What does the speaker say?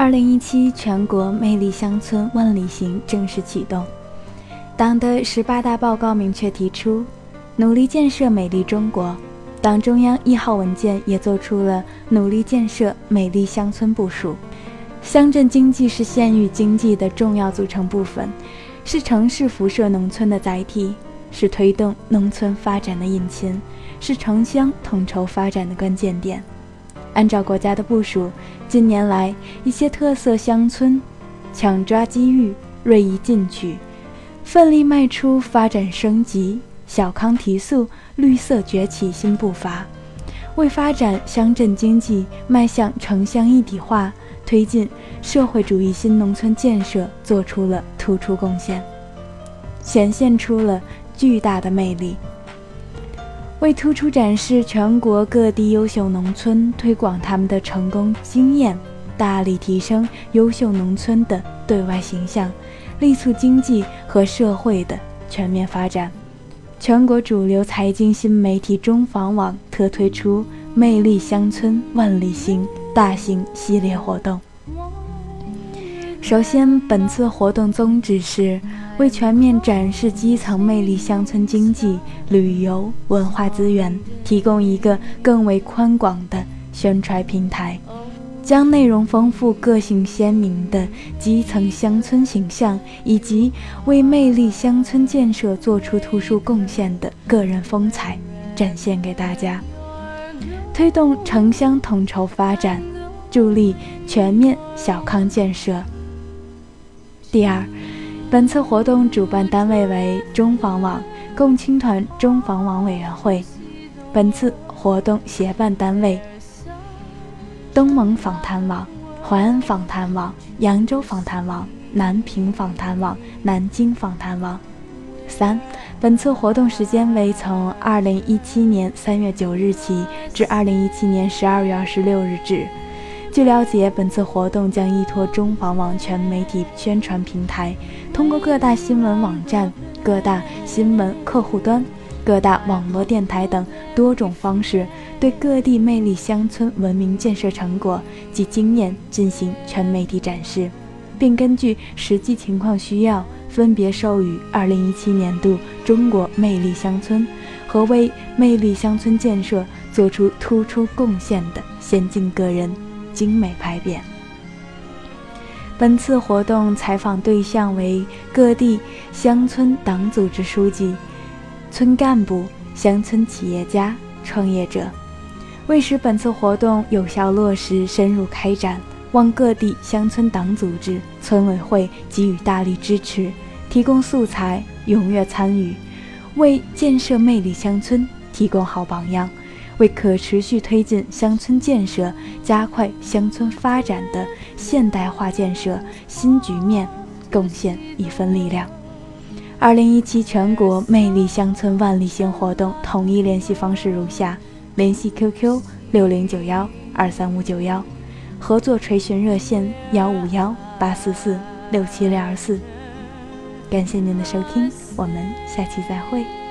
二零一七全国魅力乡村万里行正式启动。党的十八大报告明确提出，努力建设美丽中国。党中央一号文件也做出了努力建设美丽乡村部署。乡镇经济是县域经济的重要组成部分，是城市辐射农村的载体，是推动农村发展的引擎，是城乡统筹发展的关键点。按照国家的部署，近年来一些特色乡村抢抓机遇，锐意进取，奋力迈出发展升级、小康提速、绿色崛起新步伐，为发展乡镇经济、迈向城乡一体化、推进社会主义新农村建设做出了突出贡献，显现出了巨大的魅力。为突出展示全国各地优秀农村，推广他们的成功经验，大力提升优秀农村的对外形象，力促经济和社会的全面发展，全国主流财经新媒体中房网特推出“魅力乡村万里行”大型系列活动。首先，本次活动宗旨是。为全面展示基层魅力乡村经济、旅游文化资源提供一个更为宽广的宣传平台，将内容丰富、个性鲜明的基层乡村形象，以及为魅力乡村建设做出突出贡献的个人风采展现给大家，推动城乡统筹发展，助力全面小康建设。第二。本次活动主办单位为中房网共青团中房网委员会。本次活动协办单位：东盟访谈网、淮安访谈网、扬州访谈网、南平访谈网、南京访谈网。三，本次活动时间为从二零一七年三月九日起至二零一七年十二月二十六日止。据了解，本次活动将依托中房网全媒体宣传平台，通过各大新闻网站、各大新闻客户端、各大网络电台等多种方式，对各地魅力乡村文明建设成果及经验进行全媒体展示，并根据实际情况需要，分别授予2017年度中国魅力乡村和为魅力乡村建设做出突出贡献的先进个人。精美牌匾。本次活动采访对象为各地乡村党组织书记、村干部、乡村企业家、创业者。为使本次活动有效落实、深入开展，望各地乡村党组织、村委会给予大力支持，提供素材，踊跃参与，为建设魅力乡村提供好榜样。为可持续推进乡村建设、加快乡村发展的现代化建设新局面贡献一份力量。二零一七全国魅力乡村万里行活动统一联系方式如下：联系 QQ 六零九幺二三五九幺，合作垂询热线幺五幺八四四六七零二四。感谢您的收听，我们下期再会。